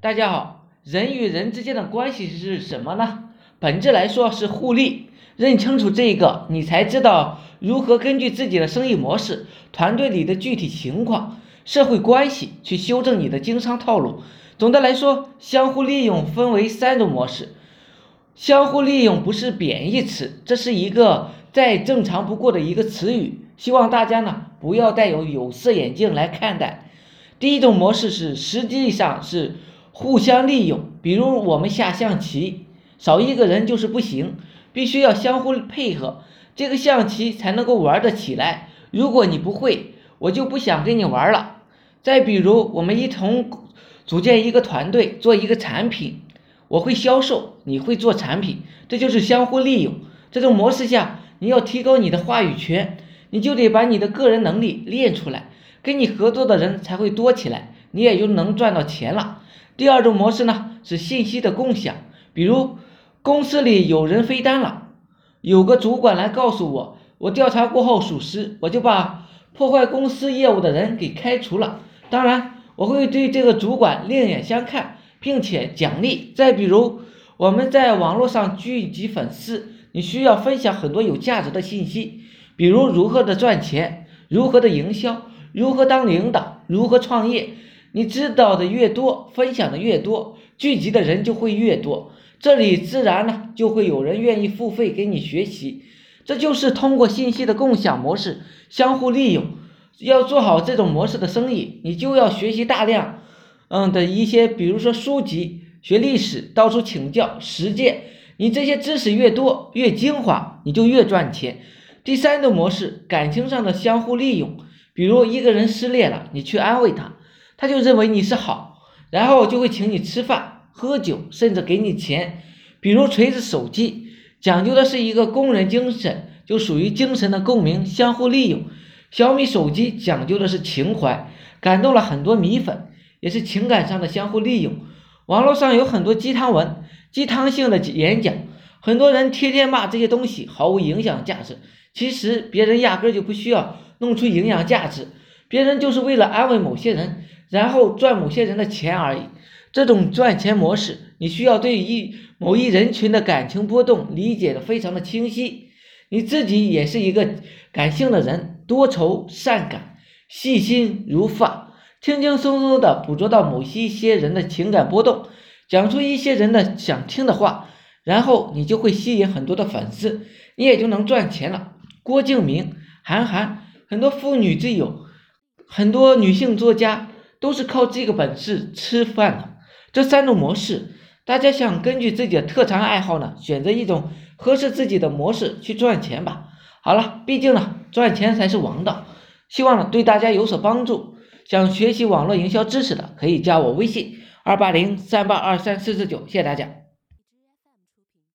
大家好，人与人之间的关系是什么呢？本质来说是互利。认清楚这个，你才知道如何根据自己的生意模式、团队里的具体情况、社会关系去修正你的经商套路。总的来说，相互利用分为三种模式。相互利用不是贬义词，这是一个再正常不过的一个词语。希望大家呢不要带有有色眼镜来看待。第一种模式是实际上是。互相利用，比如我们下象棋，少一个人就是不行，必须要相互配合，这个象棋才能够玩得起来。如果你不会，我就不想跟你玩了。再比如，我们一同组建一个团队，做一个产品，我会销售，你会做产品，这就是相互利用。这种模式下，你要提高你的话语权，你就得把你的个人能力练出来，跟你合作的人才会多起来，你也就能赚到钱了。第二种模式呢是信息的共享，比如公司里有人飞单了，有个主管来告诉我，我调查过后属实，我就把破坏公司业务的人给开除了。当然，我会对这个主管另眼相看，并且奖励。再比如我们在网络上聚集粉丝，你需要分享很多有价值的信息，比如如何的赚钱，如何的营销，如何当领导，如何创业。你知道的越多，分享的越多，聚集的人就会越多，这里自然呢就会有人愿意付费给你学习。这就是通过信息的共享模式，相互利用。要做好这种模式的生意，你就要学习大量，嗯的一些，比如说书籍、学历史、到处请教、实践。你这些知识越多越精华，你就越赚钱。第三种模式，感情上的相互利用，比如一个人失恋了，你去安慰他。他就认为你是好，然后就会请你吃饭、喝酒，甚至给你钱。比如锤子手机，讲究的是一个工人精神，就属于精神的共鸣、相互利用。小米手机讲究的是情怀，感动了很多米粉，也是情感上的相互利用。网络上有很多鸡汤文、鸡汤性的演讲，很多人天天骂这些东西毫无营养价值。其实别人压根就不需要弄出营养价值，别人就是为了安慰某些人。然后赚某些人的钱而已。这种赚钱模式，你需要对一某一人群的感情波动理解的非常的清晰。你自己也是一个感性的人，多愁善感，细心如发，轻轻松松的捕捉到某些些人的情感波动，讲出一些人的想听的话，然后你就会吸引很多的粉丝，你也就能赚钱了。郭敬明、韩寒，很多妇女之友，很多女性作家。都是靠这个本事吃饭的。这三种模式，大家想根据自己的特长爱好呢，选择一种合适自己的模式去赚钱吧。好了，毕竟呢，赚钱才是王道。希望呢对大家有所帮助。想学习网络营销知识的，可以加我微信二八零三八二三四四九，谢谢大家。